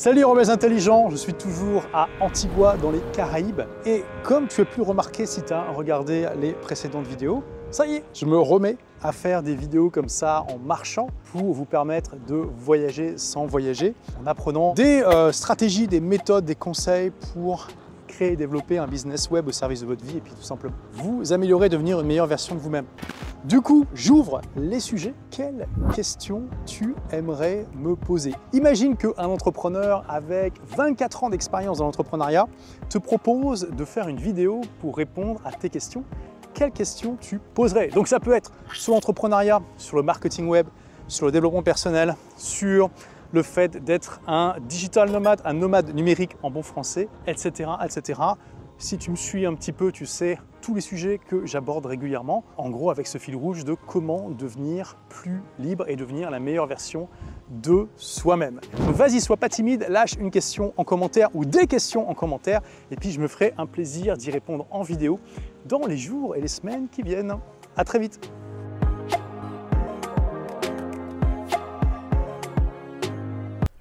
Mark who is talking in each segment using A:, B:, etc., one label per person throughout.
A: Salut rebelles intelligents, je suis toujours à Antigua dans les Caraïbes et comme tu as pu remarquer si tu as regardé les précédentes vidéos, ça y est, je me remets à faire des vidéos comme ça en marchant pour vous permettre de voyager sans voyager, en apprenant des euh, stratégies, des méthodes, des conseils pour créer et développer un business web au service de votre vie et puis tout simplement vous améliorer, devenir une meilleure version de vous-même. Du coup, j'ouvre les sujets. Quelles questions tu aimerais me poser? Imagine qu'un entrepreneur avec 24 ans d'expérience dans l'entrepreneuriat te propose de faire une vidéo pour répondre à tes questions. Quelles questions tu poserais? Donc ça peut être sur l'entrepreneuriat, sur le marketing web, sur le développement personnel, sur le fait d'être un digital nomade, un nomade numérique en bon français, etc., etc. Si tu me suis un petit peu, tu sais tous les sujets que j'aborde régulièrement, en gros avec ce fil rouge de comment devenir plus libre et devenir la meilleure version de soi-même. Vas-y, sois pas timide, lâche une question en commentaire ou des questions en commentaire et puis je me ferai un plaisir d'y répondre en vidéo dans les jours et les semaines qui viennent. À très vite.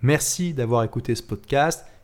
B: Merci d'avoir écouté ce podcast.